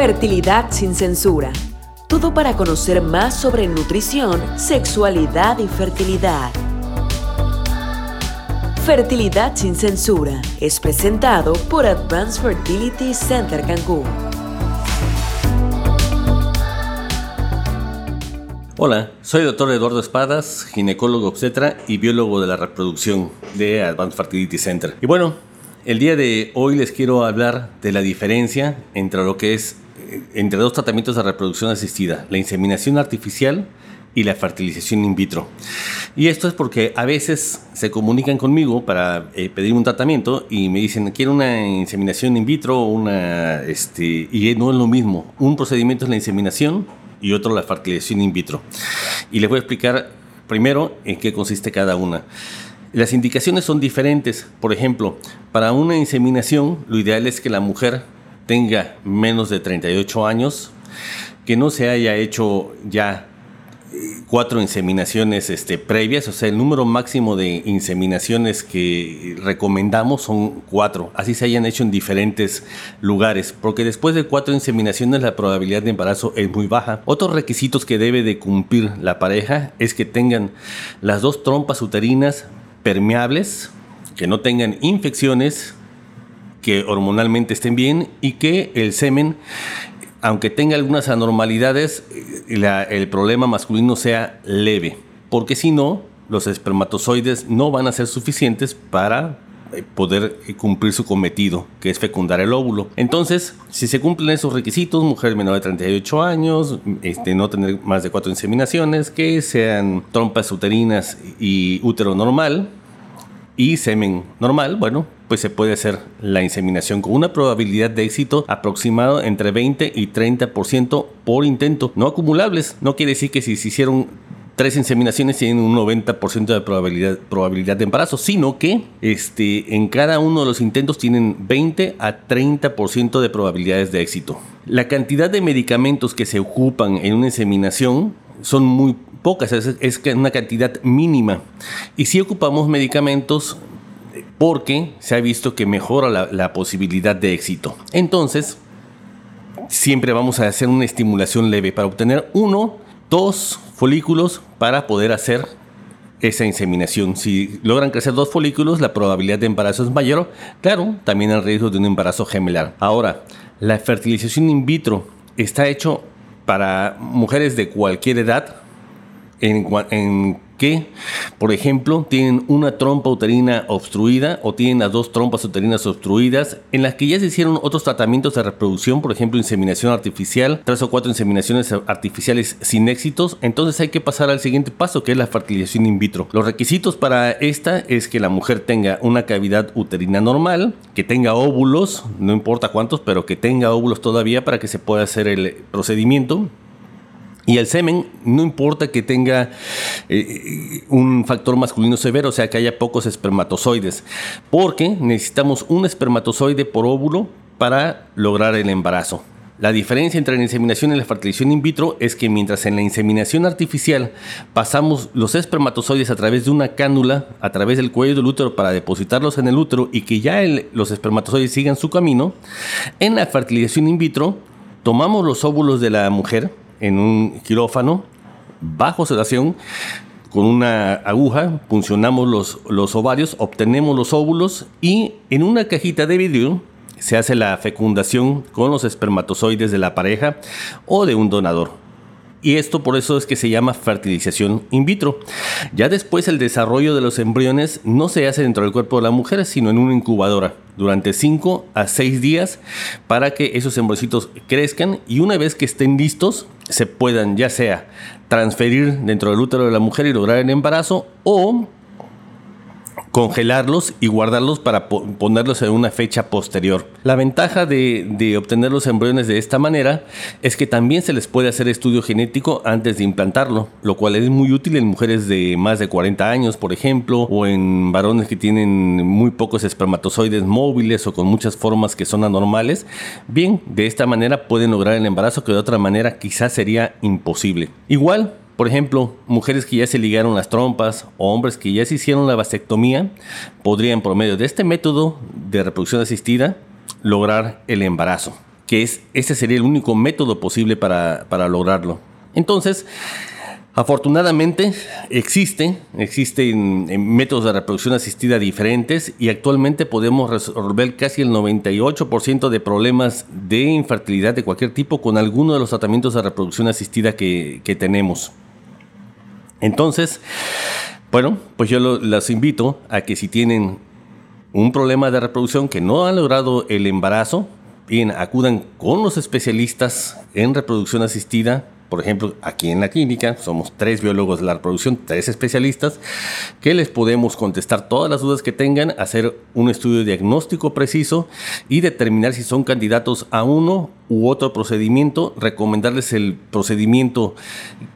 Fertilidad sin censura. Todo para conocer más sobre nutrición, sexualidad y fertilidad. Fertilidad sin censura es presentado por Advanced Fertility Center Cancún. Hola, soy el doctor Eduardo Espadas, ginecólogo obstetra y biólogo de la reproducción de Advanced Fertility Center. Y bueno, el día de hoy les quiero hablar de la diferencia entre lo que es entre dos tratamientos de reproducción asistida, la inseminación artificial y la fertilización in vitro. Y esto es porque a veces se comunican conmigo para eh, pedir un tratamiento y me dicen, quiero una inseminación in vitro, una, este, y no es lo mismo. Un procedimiento es la inseminación y otro la fertilización in vitro. Y les voy a explicar primero en qué consiste cada una. Las indicaciones son diferentes. Por ejemplo, para una inseminación, lo ideal es que la mujer tenga menos de 38 años, que no se haya hecho ya eh, cuatro inseminaciones este, previas, o sea, el número máximo de inseminaciones que recomendamos son cuatro, así se hayan hecho en diferentes lugares, porque después de cuatro inseminaciones la probabilidad de embarazo es muy baja. Otros requisitos que debe de cumplir la pareja es que tengan las dos trompas uterinas permeables, que no tengan infecciones, que hormonalmente estén bien y que el semen, aunque tenga algunas anormalidades, eh, el problema masculino sea leve, porque si no, los espermatozoides no van a ser suficientes para eh, poder cumplir su cometido, que es fecundar el óvulo. Entonces, si se cumplen esos requisitos, mujer menor de 38 años, este, no tener más de cuatro inseminaciones, que sean trompas uterinas y útero normal, y semen normal, bueno, pues se puede hacer la inseminación con una probabilidad de éxito aproximado entre 20 y 30% por intento, no acumulables. No quiere decir que si se hicieron tres inseminaciones tienen un 90% de probabilidad, probabilidad de embarazo, sino que este, en cada uno de los intentos tienen 20 a 30% de probabilidades de éxito. La cantidad de medicamentos que se ocupan en una inseminación son muy pocas, es, es una cantidad mínima. Y si ocupamos medicamentos porque se ha visto que mejora la, posibilidad de éxito. Entonces, siempre vamos a hacer una estimulación leve para obtener uno, dos folículos para poder hacer esa inseminación. Si logran crecer dos folículos, la probabilidad de embarazo es mayor. Claro, también el riesgo de un embarazo gemelar. Ahora, la fertilización in vitro está hecho para mujeres de cualquier edad, en que, por ejemplo, tienen una trompa uterina obstruida o tienen las dos trompas uterinas obstruidas, en las que ya se hicieron otros tratamientos de reproducción, por ejemplo, inseminación artificial, tres o cuatro inseminaciones artificiales sin éxitos, entonces hay que pasar al siguiente paso, que es la fertilización in vitro. Los requisitos para esta es que la mujer tenga una cavidad uterina normal, que tenga óvulos, no importa cuántos, pero que tenga óvulos todavía para que se pueda hacer el procedimiento y el semen, no importa que tenga eh, un factor masculino severo, o sea, que haya pocos espermatozoides, porque necesitamos un espermatozoide por óvulo para lograr el embarazo. La diferencia entre la inseminación y la fertilización in vitro es que mientras en la inseminación artificial pasamos los espermatozoides a través de una cánula, a través del cuello del útero para depositarlos en el útero y que ya los espermatozoides sigan su camino, en la fertilización in vitro tomamos los óvulos de la mujer, en un quirófano bajo sedación con una aguja, puncionamos los, los ovarios, obtenemos los óvulos y en una cajita de vidrio se hace la fecundación con los espermatozoides de la pareja o de un donador. Y esto por eso es que se llama fertilización in vitro. Ya después el desarrollo de los embriones no se hace dentro del cuerpo de la mujer, sino en una incubadora durante 5 a 6 días para que esos embrioncitos crezcan y una vez que estén listos se puedan ya sea transferir dentro del útero de la mujer y lograr el embarazo o congelarlos y guardarlos para ponerlos en una fecha posterior. La ventaja de, obtener los embriones de esta manera es que también se les puede hacer estudio genético antes de implantarlo, lo cual es muy útil en mujeres de más de 40 años, por ejemplo, o en varones que tienen muy pocos espermatozoides móviles o con muchas formas que son anormales. Bien, de esta manera pueden lograr el embarazo que de otra manera quizás sería imposible. Igual, por ejemplo, mujeres que ya se ligaron las trompas o hombres que ya se hicieron la vasectomía podrían por medio de este método de reproducción asistida lograr el embarazo que es, ese sería el único método posible para, para lograrlo. Entonces, Afortunadamente existe, existen métodos de reproducción asistida diferentes y actualmente podemos resolver casi el 98% de problemas de infertilidad de cualquier tipo con alguno de los tratamientos de reproducción asistida que, tenemos. Entonces, bueno, pues yo los invito a que si tienen un problema de reproducción que no han logrado el embarazo, bien, acudan con los especialistas en reproducción asistida por ejemplo, aquí en la clínica somos tres biólogos de la reproducción, tres especialistas, que les podemos contestar todas las dudas que tengan, hacer un estudio diagnóstico preciso y determinar si son candidatos a uno u otro procedimiento, recomendarles el procedimiento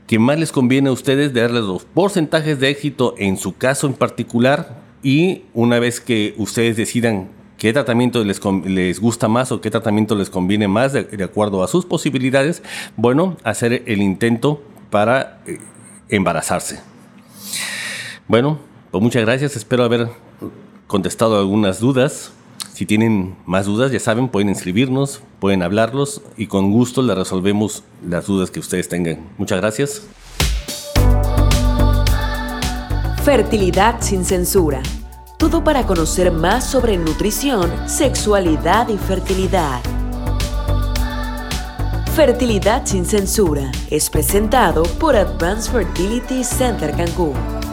que más les conviene a ustedes, darles los porcentajes de éxito en su caso en particular y una vez que ustedes decidan qué tratamiento les, les, gusta más o qué tratamiento les conviene más de, acuerdo a sus posibilidades, bueno, hacer el intento para eh, embarazarse. Bueno, pues muchas gracias, espero haber contestado algunas dudas. Si tienen más dudas, ya saben, pueden inscribirnos, pueden hablarlos y con gusto les resolvemos las dudas que ustedes tengan. Muchas gracias. Fertilidad sin censura todo para conocer más sobre nutrición, sexualidad y fertilidad. Fertilidad sin censura es presentado por Advanced Fertility Center Cancún.